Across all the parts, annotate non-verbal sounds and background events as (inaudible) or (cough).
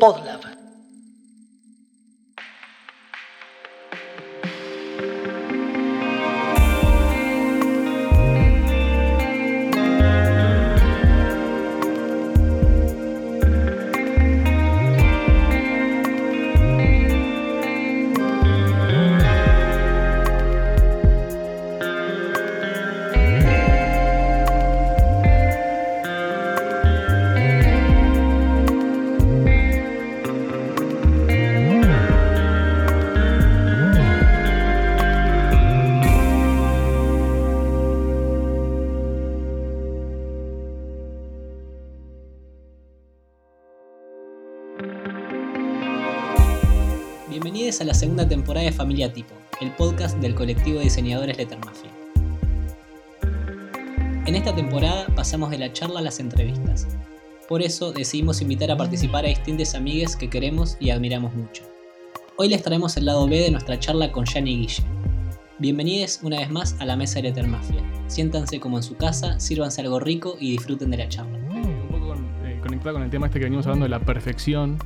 Podlab. Bienvenidos a la segunda temporada de Familia Tipo, el podcast del colectivo de diseñadores Lettermafia. En esta temporada pasamos de la charla a las entrevistas. Por eso decidimos invitar a participar a distintas amigues que queremos y admiramos mucho. Hoy les traemos el lado B de nuestra charla con Jan y Guille. Bienvenidos una vez más a la mesa de Lettermafia. Siéntanse como en su casa, sírvanse algo rico y disfruten de la charla. Un poco con- eh, conectado con el tema este que venimos hablando de la perfección.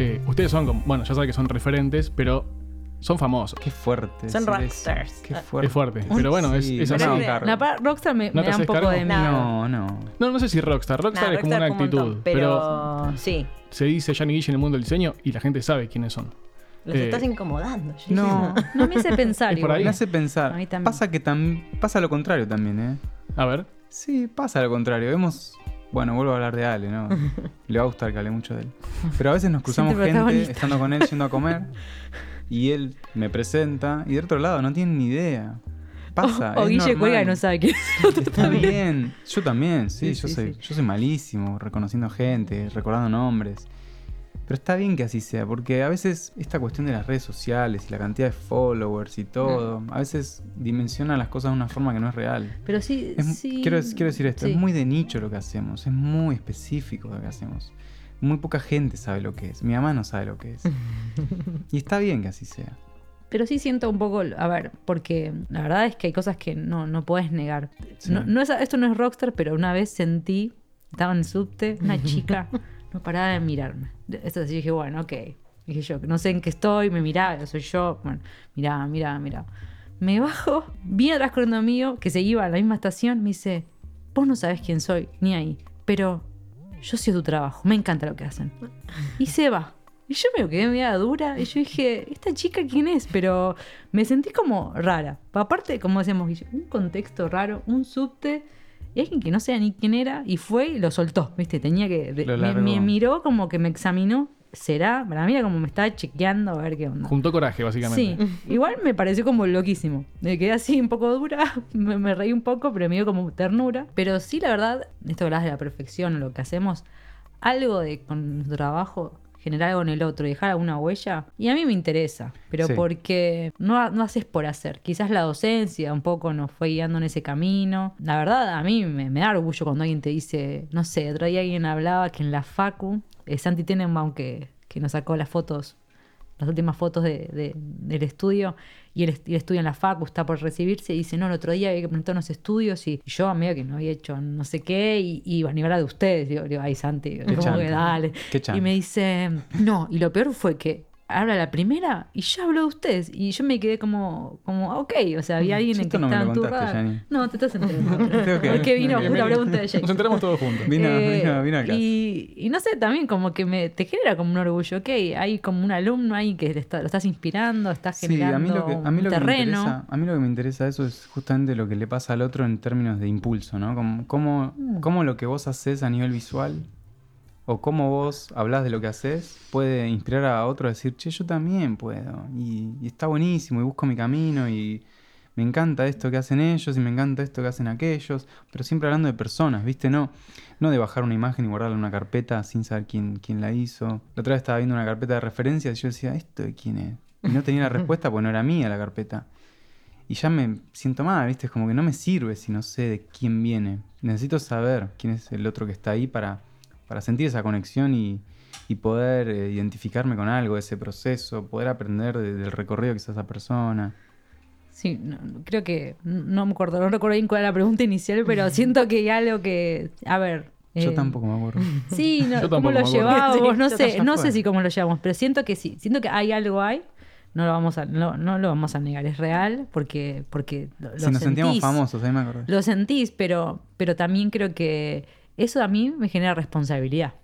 Eh, ustedes son, como- bueno, ya saben que son referentes, pero son famosos. Qué fuerte. Son rockstars. Qué fuerte. Es fuerte. Pero bueno, es, Sí, es no así. cargo. La Rockstar me, ¿No me da un poco cargo? de miedo. No, no. No, no sé si rockstar. Rockstar Nah, es como una actitud. montón, pero, pero, sí, se dice Jan y Guille en el mundo del diseño y la gente sabe quiénes son. los Eh, estás incomodando. Gigi. No. No me hace pensar. Igual. ahí. Me hace pensar. A mí también. Pasa que tam- pasa lo contrario también, ¿eh? A ver. Sí, pasa lo contrario. Vemos. Bueno, vuelvo a hablar de Ale, ¿no? (laughs) Le va a gustar que hable mucho de él. Pero a veces nos cruzamos gente estando con él yendo a comer. Y él me presenta. Y de otro lado no tienen ni idea. Pasa. o es Guille normal. cuelga y no sabe quién es Está bien. Yo también, sí, Sí, yo, sí, soy, sí. yo soy malísimo reconociendo gente, recordando nombres. Pero está bien que así sea, porque a veces esta cuestión de las redes sociales y la cantidad de followers y todo, a veces dimensiona las cosas de una forma que no es real. Pero sí, Es mu- sí. quiero, quiero decir esto, sí. es muy de nicho lo que hacemos, es muy específico lo que hacemos. Muy poca gente sabe lo que es, mi mamá no sabe lo que es. (laughs) y está bien que así sea. Pero sí siento un poco, a ver, porque la verdad es que hay cosas que no, no puedes negar. Sí. No, no es, esto no es rockstar, pero una vez sentí, estaba en el subte, una chica (laughs) no paraba de mirarme. Así dije, bueno, ok. Dije yo, no sé en qué estoy, me miraba, soy yo. Bueno, miraba, miraba, miraba. Me bajo, vi atrás con un amigo que se iba a la misma estación, me dice, vos no sabes quién soy, ni ahí, pero yo sé tu trabajo, me encanta lo que hacen. Y se va. Y yo me quedé media dura y yo dije, ¿esta chica quién es? Pero me sentí como rara. Aparte, como decíamos, un contexto raro, un subte, y alguien que no sé ni quién era, y fue y lo soltó, ¿viste? Tenía que... me, miró como que me examinó. ¿Será? Para mí era como me estaba chequeando a ver qué onda. Juntó coraje, básicamente. Sí, igual me pareció como loquísimo. Me quedé así un poco dura, (laughs) me, me reí un poco, pero me dio como ternura. Pero sí, la verdad, esto hablas de la perfección, lo que hacemos, algo de con nuestro trabajo, generar algo en el otro y dejar alguna huella, y a mí me interesa, pero Sí. porque no, no haces por hacer. Quizás la docencia un poco nos fue guiando en ese camino. La verdad, a mí me, me da orgullo cuando alguien te dice, no sé, otro día alguien hablaba que en la Facu, eh, Santi Tenenbaum, que, que nos sacó las fotos las últimas fotos de- de- del estudio y él, él estudia en la facu, está por recibirse y dice, no, el otro día había que presentar unos estudios y yo a medio que no había hecho no sé qué y, y a nivel de ustedes, digo, digo, ay Santi, chanta. que dale. Y me dice, no, y lo peor fue que habla la primera y ya habló de ustedes y yo me quedé como, como ok, o sea, había alguien Sí, en que no estaba lo en tu contaste, radar. Yanni. No, te estás enterando. (laughs) Que- Porque vino una bien. pregunta de Jake. Nos enteramos todos juntos. Vino, Eh, vino, vino acá. Y, y no sé, también como que me, te genera como un orgullo, ok, hay como un alumno ahí que te está- lo estás inspirando, estás Sí, generando a mí lo que, a mí un lo que me terreno. interesa, a mí lo que me interesa eso es justamente lo que le pasa al otro en términos de impulso, ¿no? Como, cómo, Mm. cómo lo que vos haces a nivel visual o cómo vos hablas de lo que haces puede inspirar a otro a decir, che, yo también puedo. Y, y está buenísimo y busco mi camino y me encanta esto que hacen ellos y me encanta esto que hacen aquellos, pero siempre hablando de personas, ¿viste? No, no de bajar una imagen y guardarla en una carpeta sin saber quién, quién la hizo. La otra vez estaba viendo una carpeta de referencias y yo decía, ¿esto de quién es? Y no tenía la (laughs) respuesta porque no era mía la carpeta. Y ya me siento mal, ¿viste? Es como que no me sirve si no sé de quién viene. Necesito saber quién es el otro que está ahí para, para sentir esa conexión y, y poder eh, identificarme con algo ese proceso, poder aprender de- del recorrido que hizo esa persona. Sí, no, creo que no me acuerdo, no recuerdo bien cuál era la pregunta inicial, pero (laughs) siento que hay algo que, a ver, Yo Eh, tampoco me acuerdo. (laughs) Sí, no, Yo ¿cómo tampoco lo me acuerdo. llevábamos? Sí, no sé, no sé si cómo lo llevamos, pero siento que sí, siento que hay algo hay. No lo vamos a, no, no lo vamos a negar, es real porque, porque lo, Si lo nos sentíamos sentís. famosos, ahí me acordé. Lo sentís, pero, pero también creo que eso a mí me genera responsabilidad.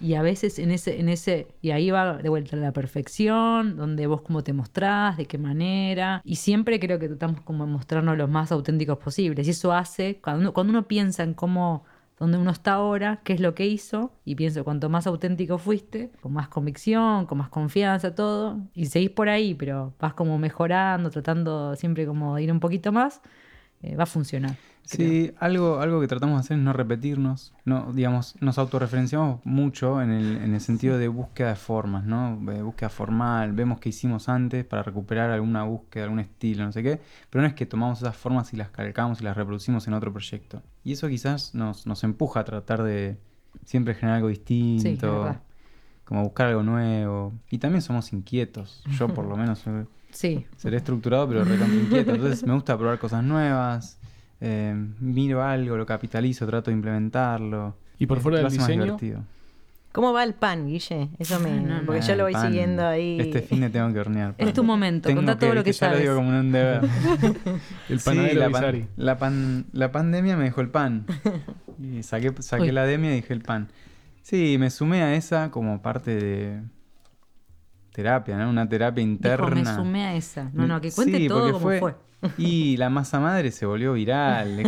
Y a veces en ese, en ese, y ahí va de vuelta la perfección, donde vos cómo te mostrás, de qué manera. Y siempre creo que tratamos como mostrarnos los más auténticos posibles. Y eso hace, cuando uno, cuando uno piensa en cómo, donde uno está ahora, qué es lo que hizo, y pienso, cuanto más auténtico fuiste, con más convicción, con más confianza, todo, y seguís por ahí, pero vas como mejorando, tratando siempre como de ir un poquito más, eh, va a funcionar. Sí, algo, algo que tratamos de hacer es no repetirnos. No, digamos, nos autorreferenciamos mucho en el, en el sentido de búsqueda de formas, ¿no? De búsqueda formal, vemos qué hicimos antes para recuperar alguna búsqueda, algún estilo, no sé qué. Pero no es que tomamos esas formas y las calcamos y las reproducimos en otro proyecto. Y eso quizás nos, nos empuja a tratar de siempre generar algo distinto. como buscar algo nuevo. Y también somos inquietos. Yo por (laughs) lo menos Sí, seré estructurado, pero recontra inquieto. Entonces me gusta probar cosas nuevas. Eh, miro algo, lo capitalizo, trato de implementarlo. Y por Eh, fuera del diseño, divertido. ¿Cómo va el pan, Guille? Eso me. Ah, no, no. porque yo lo voy pan. siguiendo ahí. Este fin de tengo que hornear. Es tu momento, Tengo contá todo lo que ya sabes. lo digo como un deber. (laughs) el Sí, panadero la, pan- Bizari. la, pan- la pandemia me dejó el pan. (laughs) Y saqué, saqué Uy. la demia y dije el pan. Sí, me sumé a esa como parte de terapia, ¿no? Una terapia interna. Dijo, me sumé a esa. No, no, que cuente Sí, todo porque como fue. (laughs) Y la masa madre se volvió viral.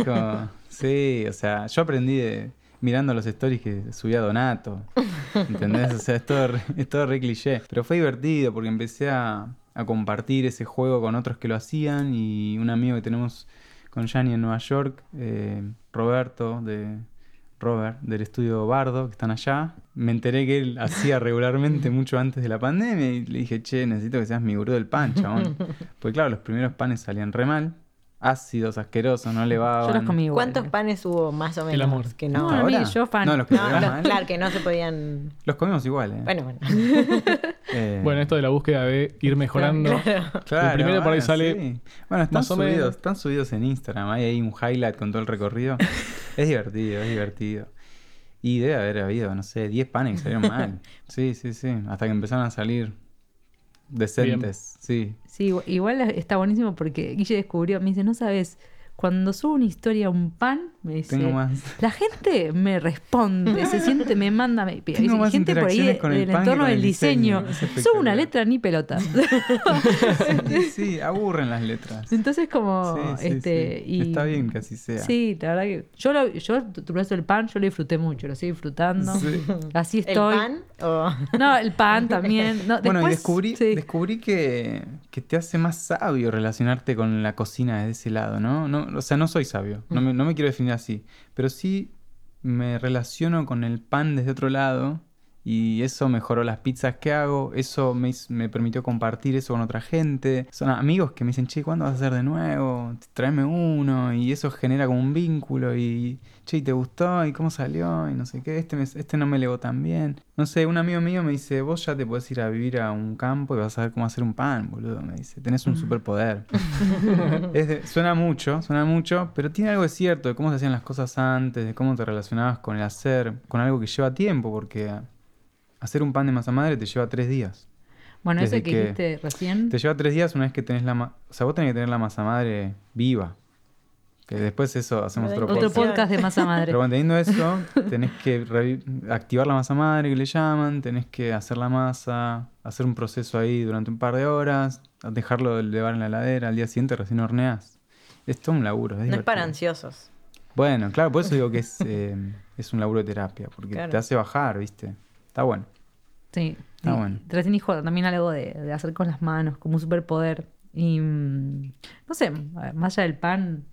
sí, o sea, yo aprendí de, mirando los stories que subía Donato. ¿Entendés? O sea, es todo, re- es todo re cliché. Pero fue divertido porque empecé a, a compartir ese juego con otros que lo hacían. Y un amigo que tenemos con Gianni en Nueva York, eh, Roberto, de Robert, del estudio Bardo, que están allá. Me enteré que él hacía regularmente (laughs) mucho antes de la pandemia y le dije, che, necesito que seas mi gurú del pan, chabón. (laughs) Porque claro, los primeros panes salían re mal, ácidos, asquerosos, no levaban. Yo los comí igual. ¿Cuántos panes hubo más o menos? amor. Que No, no. a mí, ¿Ahora? yo fan. No, los que No, los- mal. claro que no se podían. Los comimos igual, ¿eh? Bueno, bueno. (laughs) Eh, Bueno, esto de la búsqueda de ir mejorando. Claro, el primero por ahí bueno, sale sí. Bueno, están subidos, menos. están subidos en Instagram. Hay ahí un highlight con todo el recorrido. (laughs) es divertido, es divertido. Y debe haber habido, no sé, 10 panes que salieron mal. (laughs) Sí, sí, sí. Hasta que empezaron a salir decentes. Sí. Sí, igual- igual está buenísimo porque Guille descubrió, me dice, no sabes, cuando subo una historia a un pan, me dice, Tengo más. la gente me responde, se siente, me manda, me pide. Tengo Dice, más gente por ahí de- con el del pan entorno el del diseño. Subo una letra ni pelota. (laughs) sí, sí, aburren las letras. Entonces como, Sí, sí, este, sí. y... Está bien que así sea. Sí, la verdad que yo, lo, yo tu brazo del pan, yo lo disfruté mucho, lo sigo disfrutando. Sí. Así ¿El estoy. pan? O... No, el pan también. No, Bueno, y después, descubrí, sí. descubrí que, que te hace más sabio relacionarte con la cocina desde ese lado, ¿no? no o sea, no soy sabio, no me, no me quiero definir así, pero sí me relaciono con el pan desde otro lado y eso mejoró las pizzas que hago, eso me, me permitió compartir eso con otra gente. Son amigos que me dicen, che, ¿cuándo vas a hacer de nuevo? Tráeme uno y eso genera como un vínculo y, che, ¿y te gustó? ¿Y cómo salió? Y no sé qué, este, me- este no me legó tan bien. No sé, un amigo mío me dice, vos ya te podés ir a vivir a un campo y vas a ver cómo hacer un pan, boludo. Me dice, tenés un superpoder. (laughs) Es de- suena mucho, suena mucho, pero tiene algo de cierto, de cómo se hacían las cosas antes, de cómo te relacionabas con el hacer, con algo que lleva tiempo, porque hacer un pan de masa madre te lleva tres días. Bueno, ese desde que que- dijiste recién. Te lleva tres días una vez que tenés la... ma- O sea, vos tenés que tener la masa madre viva. Que después eso hacemos otro Otro podcast. podcast de masa madre. Pero bueno, teniendo eso, (laughs) tenés que activar la masa madre que le llaman, tenés que hacer la masa, hacer un proceso ahí durante un par de horas, dejarlo elevar en la heladera, al día siguiente recién horneás. Es todo un laburo. Es No es para ansiosos. Bueno, claro, por eso digo que es, eh, es un laburo de terapia, porque (laughs) Claro. te hace bajar, ¿viste? Está bueno. Sí. Ah, sí. bueno. Recién dijo también algo de, de hacer con las manos, como un superpoder. Y mm, no sé, más allá del pan,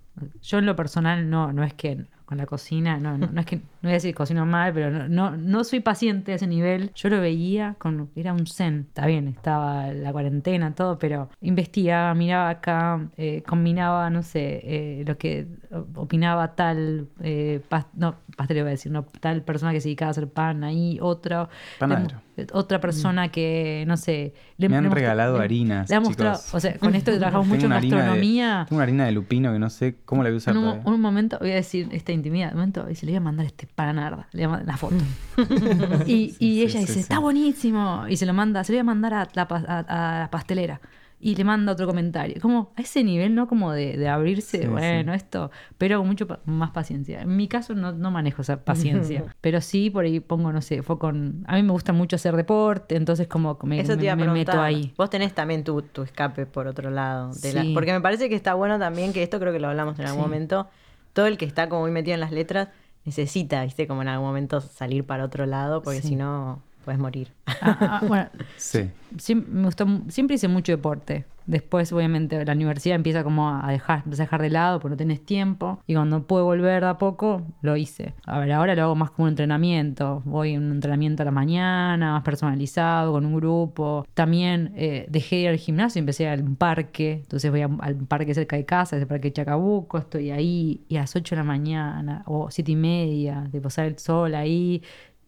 yo en lo personal no, no es que con la cocina, no, no, no es que, no voy a decir cocino mal, pero no, no, no soy paciente a ese nivel. Yo lo veía con, era un zen, está bien, estaba la cuarentena, todo, pero investigaba, miraba acá, eh, combinaba, no sé, eh, lo que opinaba tal, eh, no, pastel iba a decir, no, tal persona que se dedicaba a hacer pan ahí, otro. Panadero. Dem- otra persona que, no sé... le- Me han le regalado le- harinas, Le ha mostrado, o sea, con esto que (laughs) trabajamos mucho en gastronomía... tengo una harina de lupino que no sé cómo la voy a usar En un momento, voy a decir esta intimidad, un momento, y se le voy a mandar este para nada, le voy a mandar la foto. (laughs) y y sí, ella sí, dice, sí. está buenísimo. Y se lo manda, se lo voy a mandar a la, pa- a, a la pastelera. Y le manda otro comentario. Como a ese nivel, ¿no? Como de, de abrirse, Sí, bueno, esto, pero con mucho pa- más paciencia. En mi caso no, no manejo esa paciencia. (laughs) pero sí, por ahí pongo, no sé, fue con... A mí me gusta mucho hacer deporte, entonces como me, Eso te iba a me- me meto ahí. Vos tenés también tu, tu escape por otro lado. de la- porque me parece que está bueno también, que esto creo que lo hablamos en algún Sí. momento, todo el que está como muy metido en las letras necesita, viste, como en algún momento salir para otro lado, porque Sí. si no, puedes morir. Ah, ah, bueno, (laughs) Sí. Siem- me gustó, siempre hice mucho deporte. Después, obviamente, la universidad empieza como a dejar, a dejar de lado porque no tenés tiempo. Y cuando pude volver de a poco, lo hice. A ver, ahora lo hago más como un entrenamiento. Voy a un entrenamiento a la mañana, más personalizado, con un grupo. También eh, dejé de ir al gimnasio y empecé a ir a un parque. Entonces voy a- al parque cerca de casa, es el parque de Chacabuco. Estoy ahí y a las 8 de la mañana o 7 y media, de posar el sol ahí.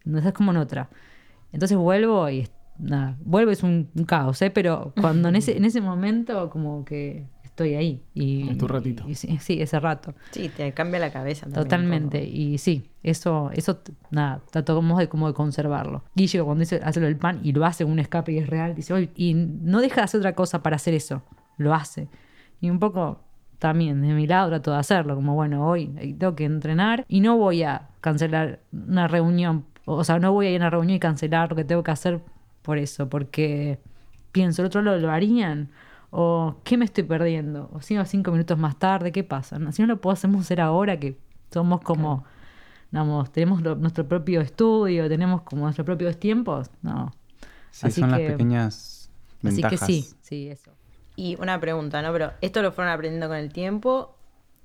No estás como en otra. Entonces vuelvo y nada, vuelvo es un, un caos, ¿eh? pero cuando en ese, en ese momento como que estoy ahí. Y, Es tu ratito. y sí, sí, ese rato. Sí, te cambia la cabeza también. Totalmente. Y sí, eso, eso nada, tratamos de como de conservarlo. Guille cuando dice hacerlo del pan y lo hace un escape y es real, dice, "Oye", y no deja de hacer otra cosa para hacer eso, lo hace. Y un poco también de mi lado trato de hacerlo, como bueno, hoy tengo que entrenar y no voy a cancelar una reunión, o sea, no voy a ir a una reunión y cancelar lo que tengo que hacer por eso, porque pienso, el otro lo, lo harían. O qué me estoy perdiendo, o si no, cinco minutos más tarde, ¿qué pasa? No, Si no lo podemos hacer ahora, que somos como, digamos, tenemos lo- nuestro propio estudio, tenemos como nuestros propios tiempos, no. Sí, Así son las que- pequeñas Así ventajas. que sí, sí, eso. Y una pregunta, ¿no? Pero esto lo fueron aprendiendo con el tiempo.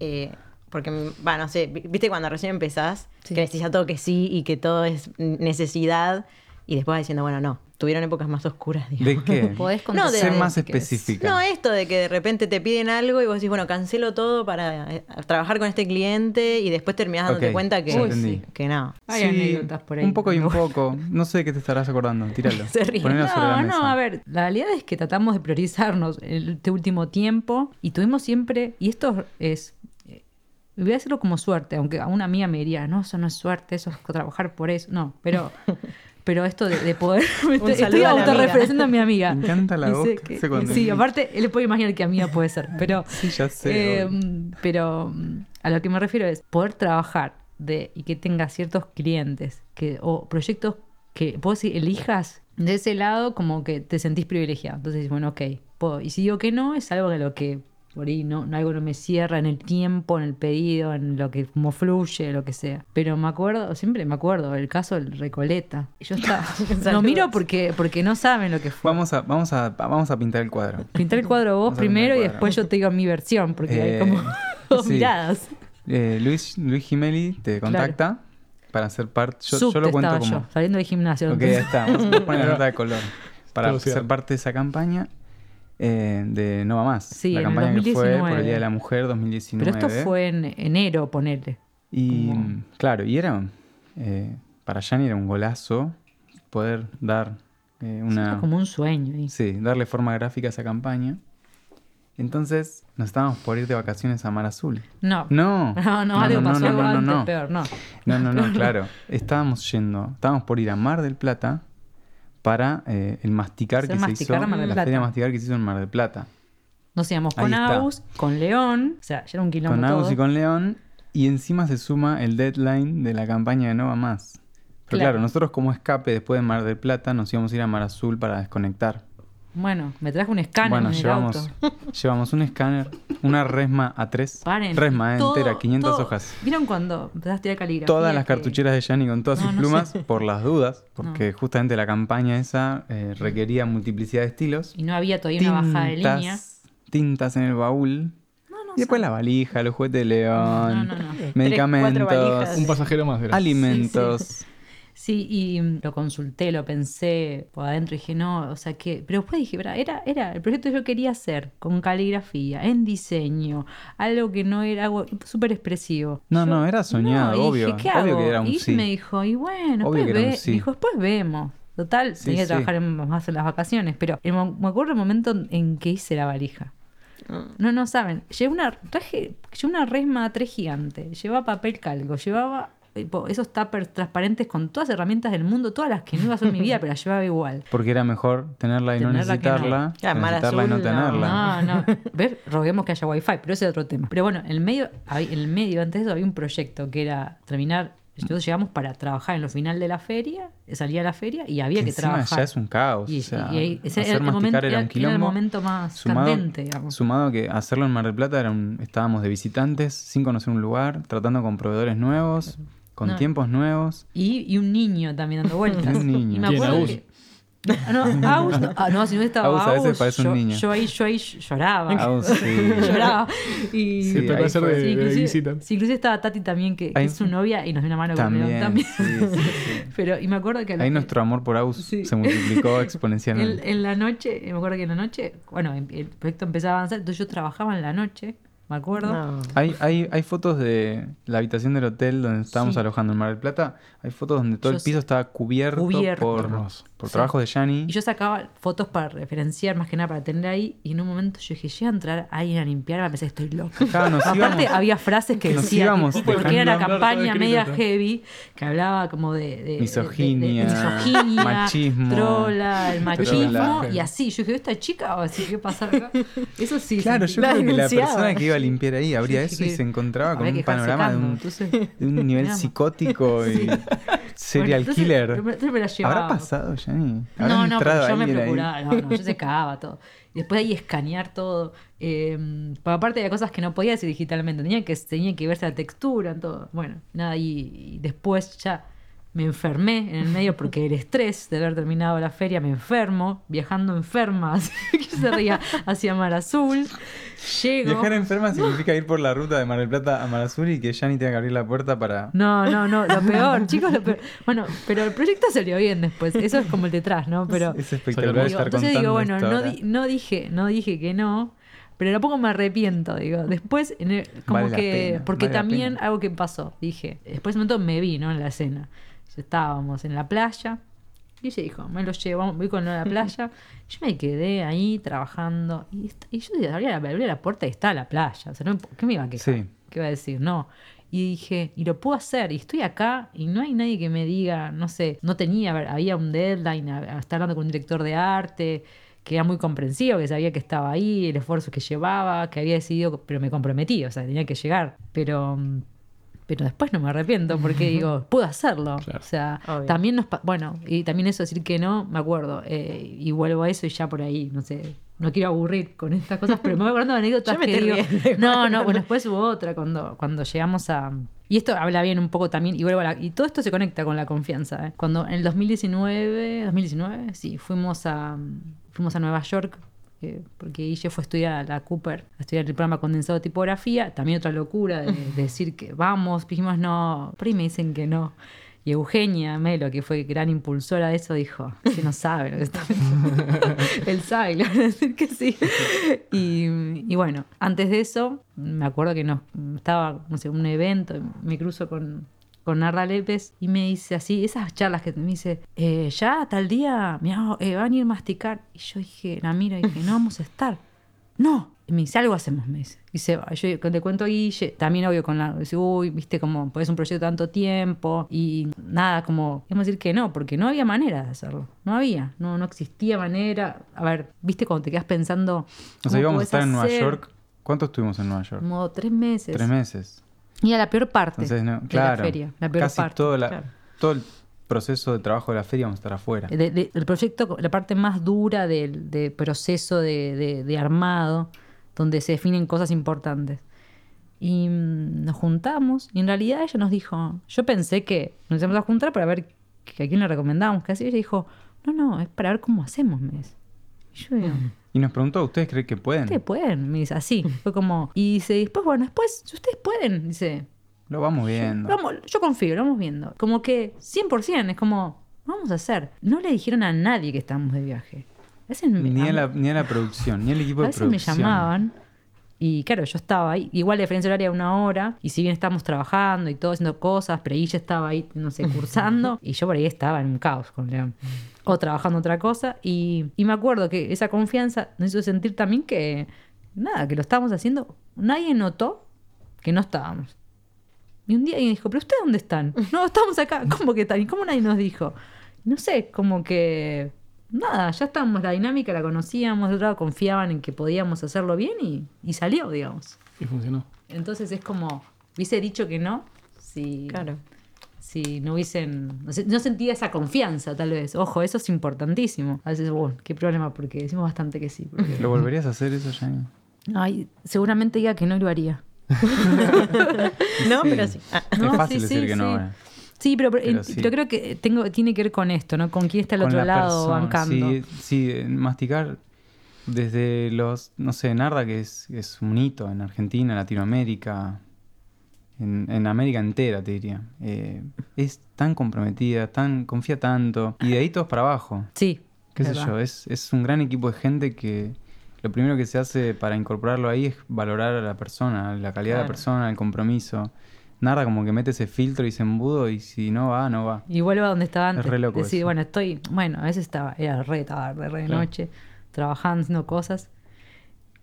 eh, porque, va, no sé, vi- viste cuando recién empezás, Sí. que decís a todo que sí y que todo es necesidad, y después vas diciendo, bueno, no, tuvieron épocas más oscuras, digamos. ¿De qué? (laughs) Podés No, de- Ser de- más específica. No, esto de que de repente te piden algo y vos decís, bueno, cancelo todo para eh, trabajar con este cliente y después terminás dándote Ok, cuenta que, ya entendí. que no. Hay Sí, anécdotas por ahí. Un poco y un poco. No sé de qué te estarás acordando. (laughs) Tíralo. Se ríe. Ponelo sobre la No, mesa. no, a ver, la realidad es que tratamos de priorizarnos este último tiempo y tuvimos siempre, y esto es, voy a decirlo como suerte, aunque a una amiga me diría, no, eso no es suerte, eso es trabajar por eso, no, pero, (laughs) pero esto de, de poder, (laughs) estoy, estoy a autorreferenciando a mi amiga. Me encanta la voz que Sí, aparte, él puede imaginar que amiga puede ser, pero... (laughs) Sí, ya sé. Eh, pero a lo que me refiero es poder trabajar de, y que tengas ciertos clientes que, o proyectos que vos elijas de ese lado como que te sentís privilegiado. Entonces, bueno, ok, puedo. Y si digo que no, es algo de lo que por ahí no, no- algo no me cierra en el tiempo, en el pedido, en lo que como fluye, lo que sea. Pero me acuerdo, siempre me acuerdo, el caso del Recoleta. Yo estaba, (laughs) lo Saludos. miro porque, porque no saben lo que fue. Vamos a, vamos a, vamos a pintar el cuadro. Pintar el cuadro vos Vamos primero y después yo te digo mi versión, porque hay Eh, como (laughs) dos sí. miradas. Eh, Luis, Luis Gimeli te contacta para ser parte. Yo, yo lo cuento como. yo, saliendo del gimnasio. Ok, ya está. Vamos a poner la (laughs) nota de color. Para ser parte de esa campaña eh, de No Va Más. Sí, la en campaña que fue por 2019. el Día de la Mujer Pero 2019. esto fue en enero, ponele. Y claro, y era. eh, para Yanni era un golazo poder dar eh, Era una. como un sueño. Sí, darle forma gráfica a esa campaña. Entonces nos estábamos por ir de vacaciones a Mar Azul. No. No, No, no, algo pasó no, algo no, no, antes, no. peor, no. No, no, no, (laughs) claro. Estábamos yendo, estábamos por ir a Mar del Plata para eh, el masticar Hacer que se masticar hizo, Mar del la Plata. feria masticar que se hizo en Mar del Plata. Nos íbamos Ahí con está. Agus, con León, o sea, ya era un quilombo Con Agus todo. y con León, y encima se suma el deadline de la campaña de No Va Más. Pero Claro. claro, nosotros como escape después de Mar del Plata nos íbamos a ir a Mar Azul para desconectar. Bueno, me trajo un escáner bueno, en el llevamos, auto. (laughs) llevamos un escáner, una resma A3. Paren. Resma eh, todo- entera, 500 todo- hojas. ¿Vieron cuando empezaste a tirar caligrafía? Todas las que- cartucheras de Yanni con todas No, sus no plumas sé. por las dudas, porque justamente la campaña esa eh, requería multiplicidad de estilos. Y no había todavía una bajada de línea. tintas en el baúl. No, no, y después la valija, los juguetes de león, No, no, no. medicamentos. Un pasajero más era. alimentos. Sí, y mm, lo consulté, lo pensé por adentro y dije, no, o sea que. Pero después dije, "Bra, era, era el proyecto que yo quería hacer, con caligrafía, en diseño, algo que no era algo súper expresivo. No, Yo- no, era soñado, y obvio, Dije, ¿qué obvio hago? que era un y sí. me dijo, y bueno, Obvio después que era un ve- sí. dijo, después vemos. Total, Sí, tenía que sí. trabajar en- más en las vacaciones, pero el me acuerdo el momento en que hice la valija. No, no saben. Llevé una, traje, llevé una resma 3 gigante, llevaba papel calco, llevaba esos tuppers transparentes con todas las herramientas del mundo, todas las que no iba a hacer en mi vida, pero las llevaba igual. (laughs) Porque era mejor tenerla y no Tenerla que no. necesitarla. que necesitarla y no tenerla. No, no. (laughs) ¿Ves? Roguemos que haya wifi, pero ese es otro tema. Pero bueno, en el medio, en el medio, antes de eso, había un proyecto que era terminar. Nosotros llegamos para trabajar en lo final de la feria, salía a la feria y había que encima trabajar. ya es un caos. Y, o sea, y ahí- ese hacer era el, momento, era era- un era el quilombo. momento más Sumado, candente, digamos. sumado que hacerlo en Mar del Plata era un- estábamos de visitantes, sin conocer un lugar, tratando con proveedores nuevos, con No. tiempos nuevos. Y, y un niño también dando vueltas. Y (laughs) un niño. Y me ¿Quién, acuerdo que- no, ah, no, si no estaba Agus a veces parece un yo, niño. Yo ahí, yo ahí lloraba. Ah, (laughs) sí. lloraba. Y, Sí, ahí fue. de, Sí, de inclusive, sí, inclusive estaba Tati también, que, que es su novia, y nos dio una mano con También, también. sí, sí, sí. (laughs) Pero, y me acuerdo que Ahí nuestro amor por Aus Sí. se multiplicó en, exponencialmente. en la noche, me acuerdo que en la noche, bueno, el proyecto empezaba a avanzar, entonces yo trabajaba en la noche, me acuerdo. No. Hay, hay, hay fotos de la habitación del hotel donde estábamos Sí. alojando en Mar del Plata. Hay fotos donde todo Yo el piso sé. estaba cubierto, Cubierto. por, por Sí. trabajo de Yanni. Y yo sacaba fotos para referenciar, más que nada para tener ahí, y en un momento yo dije, llega a entrar alguien a limpiar, me pensé, estoy loca. Claro, nos Aparte, íbamos- había frases que nos decían, íbamos tipo, porque era una campaña media heavy, que hablaba como de, de- de- de- Misoginia, de- de misoginia, machismo. trola, el machismo, Trola. y así. Yo dije, ¿esta chica va a decir qué pasa acá? (laughs) Eso sí. Claro, sentí. yo creo que la persona que iba a limpiar ahí abría Sí, eso y se encontraba con había un panorama de un, entonces- (laughs) de un nivel psicótico y serial Bueno, entonces, killer. entonces me la llevaba. ¿Habrá pasado? ¿Habrá No, no, pero yo me procuraba, no, no, yo se cagaba todo. Y después ahí escanear todo. Eh, aparte de cosas que no podía hacer digitalmente, tenía que, tenía que verse la textura, todo. Bueno, nada, y, y después ya me enfermé en el medio porque el estrés de haber terminado la feria me enfermo, viajando enferma, (laughs) así que se reía hacia Mar Azul. Llego. Viajar enferma significa ir por la ruta de Mar del Plata a Mar Azul y que Yanni tenga que abrir la puerta para... No, no, no, lo peor, (laughs) chicos, lo peor. Bueno, pero el proyecto salió bien después. Eso es como el detrás, ¿no? Pero es espectacular Digo, estar entonces digo, bueno, no, di- no dije, no dije que no, pero tampoco me arrepiento, digo. Después, en el- como Vale que, pena, porque vale también algo que pasó, dije, después de un momento me vi, ¿no? En la escena. Estábamos en la playa y ella dijo, me lo llevo, voy con él a la playa. (laughs) Yo me quedé ahí trabajando y, y yo abría la, abría la puerta y estaba la playa. O sea, no, ¿qué me iba a quejar? Sí. ¿Qué iba a decir? No. Y dije, y lo puedo hacer, y estoy acá, y no hay nadie que me diga, no sé, no tenía, había un deadline, estaba hablando con un director de arte, que era muy comprensivo, que sabía que estaba ahí, el esfuerzo que llevaba, que había decidido, pero me comprometí, o sea, tenía que llegar. Pero, mm, pero después no me arrepiento, porque digo, puedo hacerlo. Claro. O sea, Obvio. también nos, bueno, y también eso decir que no, me acuerdo, eh, y vuelvo a eso y ya por ahí, no sé. No quiero aburrir con estas cosas, pero me voy acordando de anécdotas que digo, no, no, bueno, después hubo otra cuando, cuando llegamos a... Y esto habla bien un poco también, y, vuelvo a la- y todo esto se conecta con la confianza. ¿eh? Cuando en el 2019, 2019, sí, fuimos a, fuimos a Nueva York, eh, porque Guille fue a estudiar a la Cooper, a estudiar el programa condensado de tipografía, también otra locura de, de (laughs) decir que vamos, dijimos no, por ahí me dicen que no. Y Eugenia Melo, que fue gran impulsora de eso, dijo, que no sabe lo que está (laughs) Él sabe, le van a decir que sí. Y, y bueno, antes de eso, me acuerdo que nos, estaba, no sé, un evento, me cruzo con, con Narra Lépez y me dice así, esas charlas que me dice, eh, ya tal día mirá, eh, van a ir a masticar. Y yo dije, la miro y dije, no vamos a estar. No. Y me dice, algo hacemos, me dice. Y se va. Yo le cuento a Guille, también obvio con la. Dice, uy, viste como, pues es un proyecto tanto tiempo. Y nada, como, vamos a decir que no, porque no había manera de hacerlo. No había, no, no existía manera. A ver, viste cuando te quedas pensando. O ¿cómo sea, íbamos a estar en Nueva? York. ¿Cuánto estuvimos en Nueva York? Como tres meses. Tres meses. Y a la peor parte Entonces, no, de claro. la feria. La peor casi parte. todo, la- claro. todo el proceso de trabajo de la feria vamos a estar afuera. De- de- el proyecto, la parte más dura del de proceso de, armado, donde se definen cosas importantes. Y mm, nos juntamos, y en realidad ella nos dijo, yo pensé que nos íbamos a juntar para ver que a quién le recomendábamos que así. Ella dijo, no, no, es para ver cómo hacemos, me dice. Y yo digo, Y nos preguntó, ¿ustedes creen que pueden? ustedes pueden, me dice, así. (laughs) Fue como, y dice, después, bueno, después, si ustedes pueden, dice, Lo vamos viendo. Vamos, yo confío, lo vamos viendo. Como que 100%, es como, vamos a hacer. No le dijeron a nadie que estábamos de viaje. A veces me, Ni a- a la, ni a la producción, ni al equipo a de veces me producción. llamaban Y claro, yo estaba ahí, igual la diferencia horaria una hora, y si bien estábamos trabajando y todo haciendo cosas, pero ella estaba ahí, no sé, cursando, (laughs) y yo por ahí estaba en un caos con León. O trabajando otra cosa, y, y me acuerdo que esa confianza nos hizo sentir también que, nada, que lo estábamos haciendo, nadie notó que no estábamos. Y un día alguien dijo, ¿pero ustedes dónde están? (laughs) No, estamos acá. ¿Cómo que están? ¿Y cómo nadie nos dijo? No sé, como que. Nada, ya estábamos, la dinámica la conocíamos, de otro lado confiaban en que podíamos hacerlo bien y, y salió, digamos. Y funcionó. Entonces es como, hubiese dicho que no si, Claro. Si no hubiesen. No, sé, no sentía esa confianza, tal vez. Ojo, eso es importantísimo. A veces, bueno, qué problema, porque decimos bastante que sí. porque- ¿Lo volverías a hacer eso, Yanni? Ay, seguramente diga que no lo haría. (laughs) No, pero sí. Ah, No, es fácil sí, decir sí, que no sí. Sí, pero, eh, sí. yo creo que tengo, tiene que ver con esto, ¿no? Con quién está al Con otro la lado persona, bancando. Sí, sí, eh, masticar desde los, no sé, Narda, que es, es un hito en Argentina, Latinoamérica, en, en América entera, te diría. Eh, es tan comprometida, tan confía tanto, y de ahí todos para abajo. Sí. qué sé verdad. yo, es, es un gran equipo de gente que lo primero que se hace para incorporarlo ahí es valorar a la persona, la calidad de la persona, el compromiso. Narda como que mete ese filtro y se embudo y si no va, no va. Y vuelvo a donde estaba Es antes. re loco decir, eso. bueno, estoy, bueno, a veces estaba, era re tarde, re de Claro. noche, trabajando, haciendo cosas.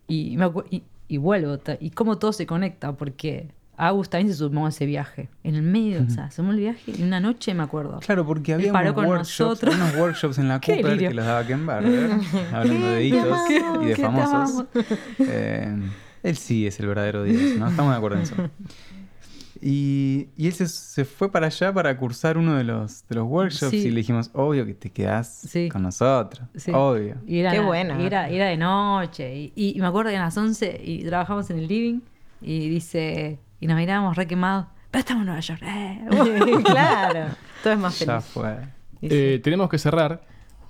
Y, me y, y vuelvo, y cómo todo se conecta, porque Agus también se sumó a ese viaje. En el medio, o sea, se sumó el viaje y una noche me acuerdo. Claro, porque había paró unos con workshops, nosotros. unos workshops en la (laughs) Cooper que los daba Ken Barber, (laughs) hablando de hitos y de famosos. Eh, él sí es el verdadero Dios, ¿no? Estamos de acuerdo en eso. (laughs) Y, y él se, se fue para allá para cursar uno de los, de los workshops Sí. y le dijimos, obvio que te quedás Sí. con nosotros, Sí. obvio. Y era, Qué buena. y Era, y era de noche. Y, y me acuerdo que a las 11 y trabajamos en el living y dice, y nos mirábamos re quemados. Pero estamos en Nueva York. eh". (laughs) claro. Todo es más Ya feliz. fue. Y sí. Eh, tenemos que cerrar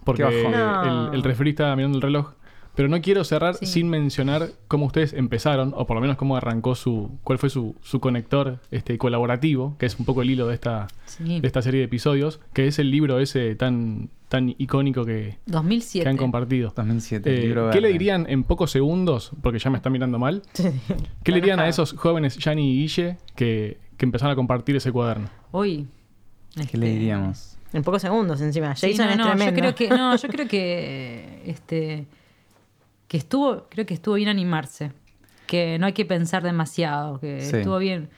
porque. No. el, el referí mirando el reloj. Pero no quiero cerrar Sí. sin mencionar cómo ustedes empezaron, o por lo menos cómo arrancó su. cuál fue su, su conector este, colaborativo, que es un poco el hilo de esta, Sí. de esta serie de episodios, que es el libro ese tan, tan icónico que, 2007. que han compartido. 2007, el Eh, libro ¿Qué le dirían en pocos segundos? Porque ya me está mirando mal. (laughs) ¿Qué le dirían a esos jóvenes, Yanni y Guille, que, que empezaron a compartir ese cuaderno? Hoy. ¿Qué le este, diríamos? En pocos segundos encima. Sí, Jason no, es no, yo tremendo. creo que no, yo creo que (laughs) este que estuvo, creo que estuvo bien animarse, que no hay que pensar demasiado, que Sí. estuvo bien.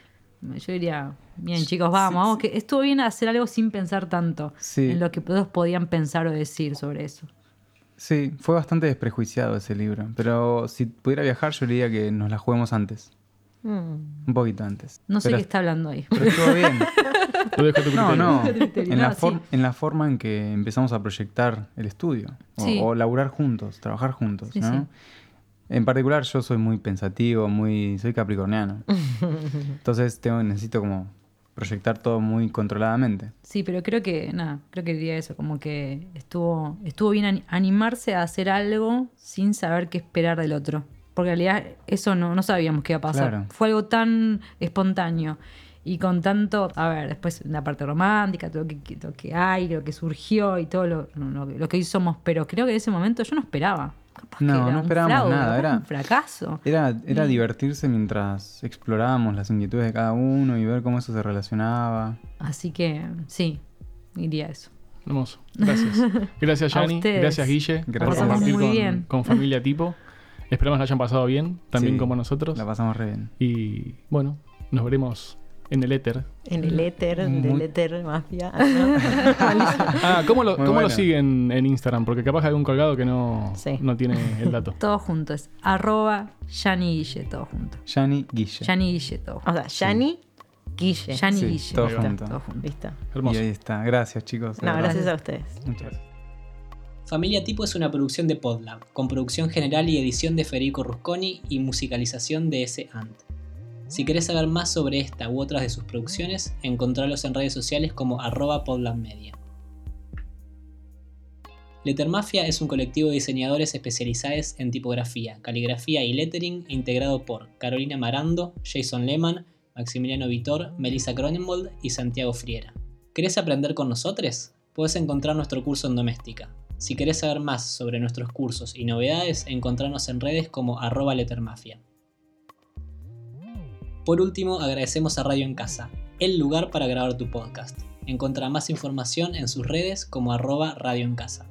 Yo diría, bien chicos, vamos, vamos, que estuvo bien hacer algo sin pensar tanto Sí. en lo que todos podían pensar o decir sobre eso. Sí, fue bastante desprejuiciado ese libro, pero si pudiera viajar yo diría que nos la juguemos antes, Mm. un poquito antes. No sé pero, qué está hablando ahí. Pero estuvo bien. (laughs) Lo dejo a tu No, criterio. no. (laughs) criterio. En la, No, for- sí. en la forma en que empezamos a proyectar el estudio. O, Sí. o laburar juntos, trabajar juntos, Sí, ¿no? sí. En particular yo soy muy pensativo, muy soy capricorniano. (laughs) Entonces tengo, necesito como proyectar todo muy controladamente. Sí, pero creo que, nada, creo que diría eso, como que estuvo, estuvo bien ani- animarse a hacer algo sin saber qué esperar del otro. Porque en realidad eso no, no sabíamos qué iba a pasar. Claro. Fue algo tan espontáneo y con tanto, a ver, después la parte romántica, todo lo que, lo que hay, lo que surgió y todo lo, lo- lo que hoy somos, pero creo que en ese momento yo no esperaba. Capaz que No, era no esperábamos fraude, nada, era- un fracaso. Era, era Y- divertirse mientras explorábamos las inquietudes de cada uno y ver cómo eso se relacionaba. Así que sí, diría eso. Hermoso. Gracias. (laughs) Gracias, A Yanni. Gracias, Guille. Gracias. Por Pasamos compartir muy con, bien. con Familia (laughs) Tipo. Esperamos la hayan pasado bien, también Sí, como nosotros. La pasamos re bien. Y bueno, nos veremos en el éter. En el éter, Muy- del éter mafia. (laughs) (laughs) Ah, ¿cómo lo, cómo lo siguen en Instagram? Porque capaz hay algún colgado que no, Sí. no tiene el dato. (laughs) Todo junto, es arroba Yani Guille, todo junto. Yanni Guille. Yani Guille, todo junto. O sea, Yani, Guille. Yani Sí, Guille, todo junto. todo junto. Listo. Hermoso. Y ahí está. Gracias, chicos. No, verdad. gracias a ustedes. Muchas gracias. Familia Tipo es una producción de Podlab, con producción general y edición de Federico Rusconi y musicalización de S. Ant. Si querés saber más sobre esta u otras de sus producciones, encontralos en redes sociales como arroba podlabmedia. Lettermafia es un colectivo de diseñadores especializados en tipografía, caligrafía y lettering integrado por Carolina Marando, Jason Lehman, Maximiliano Vitor, Melissa Cronenbold y Santiago Friera. ¿Querés aprender con nosotros? Puedes encontrar nuestro curso en Doméstica. Si querés saber más sobre nuestros cursos y novedades, encontrarnos en redes como arroba lettermafia. Por último, agradecemos a Radio en Casa, el lugar para grabar tu podcast. Encontrá más información en sus redes como arroba Radio en Casa.